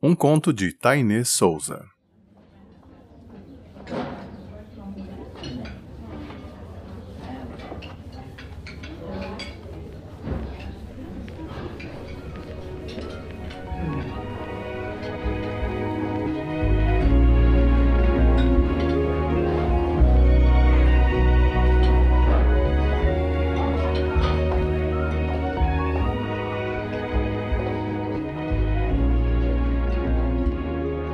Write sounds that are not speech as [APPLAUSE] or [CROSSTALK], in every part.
Um conto de Tainê Souza.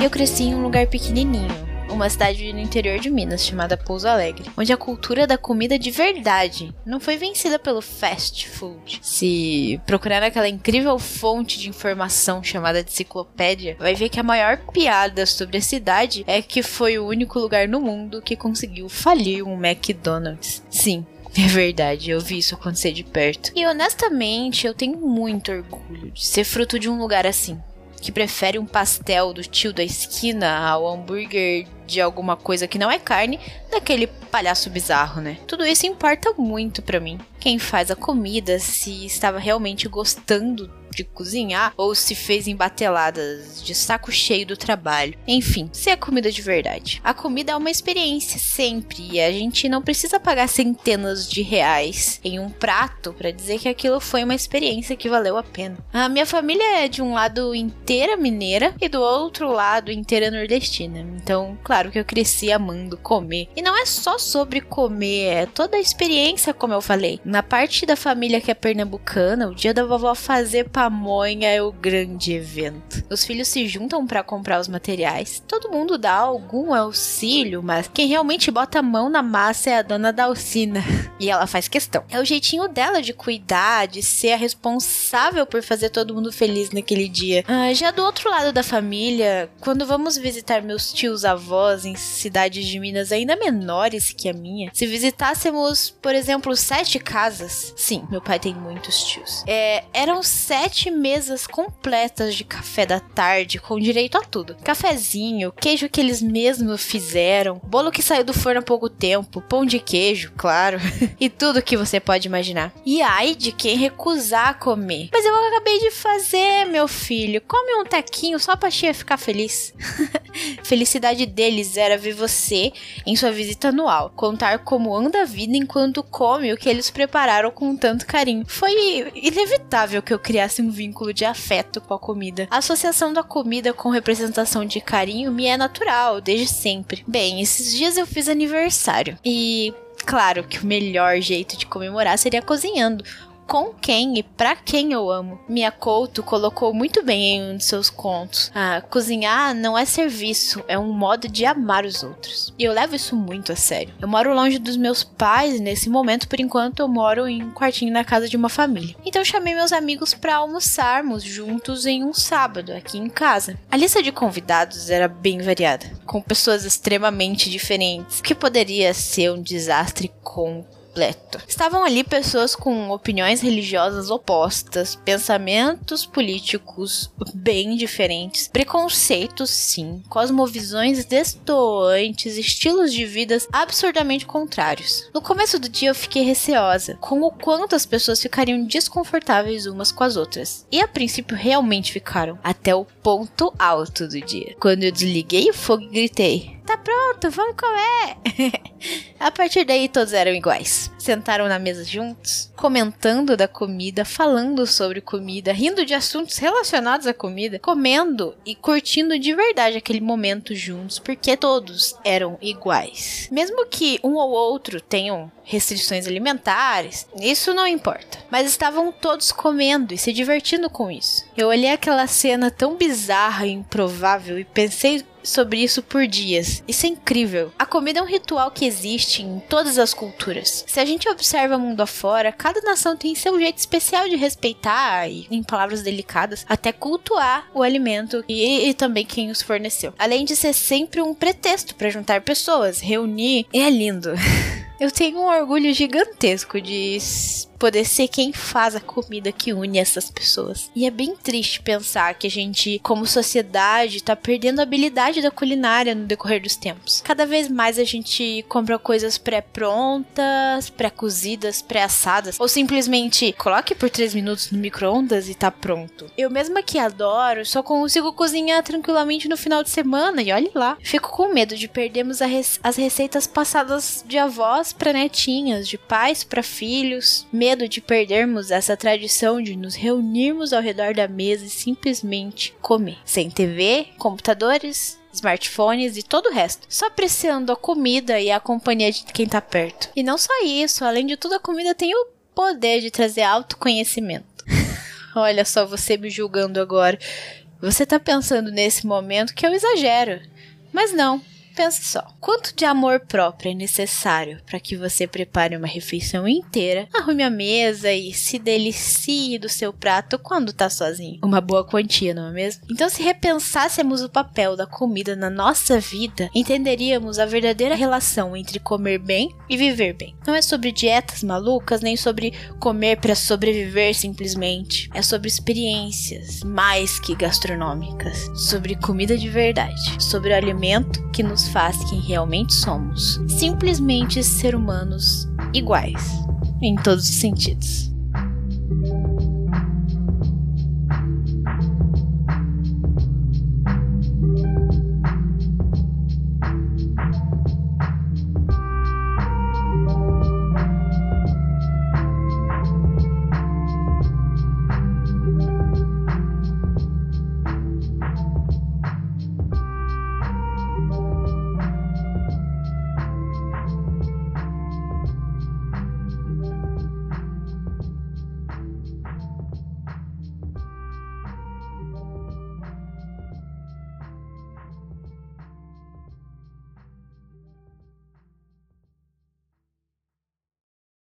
Eu cresci em um lugar pequenininho, uma cidade no interior de Minas chamada Pouso Alegre, onde a cultura da comida de verdade não foi vencida pelo fast food. Se procurar naquela incrível fonte de informação chamada enciclopédia, vai ver que a maior piada sobre a cidade é que foi o único lugar no mundo que conseguiu falir um McDonald's. Sim, [LAUGHS] é verdade, eu vi isso acontecer de perto. E honestamente, eu tenho muito orgulho de ser fruto de um lugar assim que prefere um pastel do tio da esquina ao hambúrguer de alguma coisa que não é carne daquele palhaço bizarro, né? Tudo isso importa muito para mim. Quem faz a comida, se estava realmente gostando de cozinhar ou se fez em bateladas de saco cheio do trabalho. Enfim, se é comida de verdade. A comida é uma experiência sempre e a gente não precisa pagar centenas de reais em um prato para dizer que aquilo foi uma experiência que valeu a pena. A minha família é de um lado inteira mineira e do outro lado inteira nordestina. Então, claro que eu cresci amando comer. E não é só sobre comer, é toda a experiência, como eu falei. Na parte da família que é pernambucana, o dia da vovó fazer pamonha é o grande evento. Os filhos se juntam para comprar os materiais. Todo mundo dá algum auxílio, mas quem realmente bota a mão na massa é a dona Dalcina. [LAUGHS] E ela faz questão. É o jeitinho dela de cuidar, de ser a responsável por fazer todo mundo feliz naquele dia. Ah, já do outro lado da família, quando vamos visitar meus tios avós em cidades de Minas ainda menores que a minha, se visitássemos, por exemplo, sete casas, sim, meu pai tem muitos tios, é, eram sete mesas completas de café da tarde, com direito a tudo: cafezinho, queijo que eles mesmos fizeram, bolo que saiu do forno há pouco tempo, pão de queijo, claro, [LAUGHS] e tudo que você pode imaginar. E ai de quem recusar comer. Mas eu acabei de fazer, meu filho. Come um tequinho só pra tia ficar feliz. [LAUGHS] Felicidade deles era ver você em sua visita anual, contar como anda a vida enquanto come o que eles prepararam com tanto carinho. Foi inevitável que eu criasse um vínculo de afeto com a comida. A associação da comida com representação de carinho me é natural, desde sempre. Bem, esses dias eu fiz aniversário e claro que o melhor jeito de comemorar seria cozinhando com quem e para quem eu amo. Mia Couto colocou muito bem em um de seus contos. Ah, cozinhar não é serviço, é um modo de amar os outros. E eu levo isso muito a sério. Eu moro longe dos meus pais nesse momento, por enquanto eu moro em um quartinho na casa de uma família. Então chamei meus amigos para almoçarmos juntos em um sábado aqui em casa. A lista de convidados era bem variada, com pessoas extremamente diferentes, que poderia ser um desastre com completo. Estavam ali pessoas com opiniões religiosas opostas, pensamentos políticos bem diferentes, preconceitos sim, cosmovisões destoantes, estilos de vidas absurdamente contrários. No começo do dia eu fiquei receosa com o quanto as pessoas ficariam desconfortáveis umas com as outras. E a princípio realmente ficaram, até o ponto alto do dia. Quando eu desliguei o fogo e gritei: Tá pronto, vamos comer! [LAUGHS] a partir daí todos eram iguais. Sentaram na mesa juntos, comentando da comida, falando sobre comida, rindo de assuntos relacionados à comida, comendo e curtindo de verdade aquele momento juntos, porque todos eram iguais. Mesmo que um ou outro tenham restrições alimentares, isso não importa. Mas estavam todos comendo e se divertindo com isso. Eu olhei aquela cena tão bizarra e improvável e pensei sobre isso por dias. Isso é incrível. A comida é um ritual que existe em todas as culturas. Se a gente observa o mundo afora, cada nação tem seu jeito especial de respeitar e, em palavras delicadas, até cultuar o alimento e, e também quem os forneceu. Além de ser sempre um pretexto para juntar pessoas, reunir, é lindo. [LAUGHS] Eu tenho um orgulho gigantesco de poder ser quem faz a comida que une essas pessoas. E é bem triste pensar que a gente, como sociedade, tá perdendo a habilidade da culinária no decorrer dos tempos. Cada vez mais a gente compra coisas pré-prontas, pré-cozidas, pré-assadas, ou simplesmente coloque por 3 minutos no micro-ondas e tá pronto. Eu mesma que adoro, só consigo cozinhar tranquilamente no final de semana e olhe lá. Fico com medo de perdermos as receitas passadas de avós para netinhas, de pais para filhos. Medo medo de perdermos essa tradição de nos reunirmos ao redor da mesa e simplesmente comer. Sem TV, computadores, smartphones e todo o resto, só apreciando a comida e a companhia de quem tá perto. E não só isso, além de tudo, a comida tem o poder de trazer autoconhecimento. [LAUGHS] Olha só você me julgando agora. Você tá pensando nesse momento que eu exagero. Mas não, Pensa só, quanto de amor próprio é necessário para que você prepare uma refeição inteira, arrume a mesa e se delicie do seu prato quando tá sozinho? Uma boa quantia, não é mesmo? Então, se repensássemos o papel da comida na nossa vida, entenderíamos a verdadeira relação entre comer bem e viver bem. Não é sobre dietas malucas, nem sobre comer para sobreviver simplesmente. É sobre experiências mais que gastronômicas, sobre comida de verdade, sobre alimento que nos faz quem realmente somos. Simplesmente ser humanos iguais, em todos os sentidos.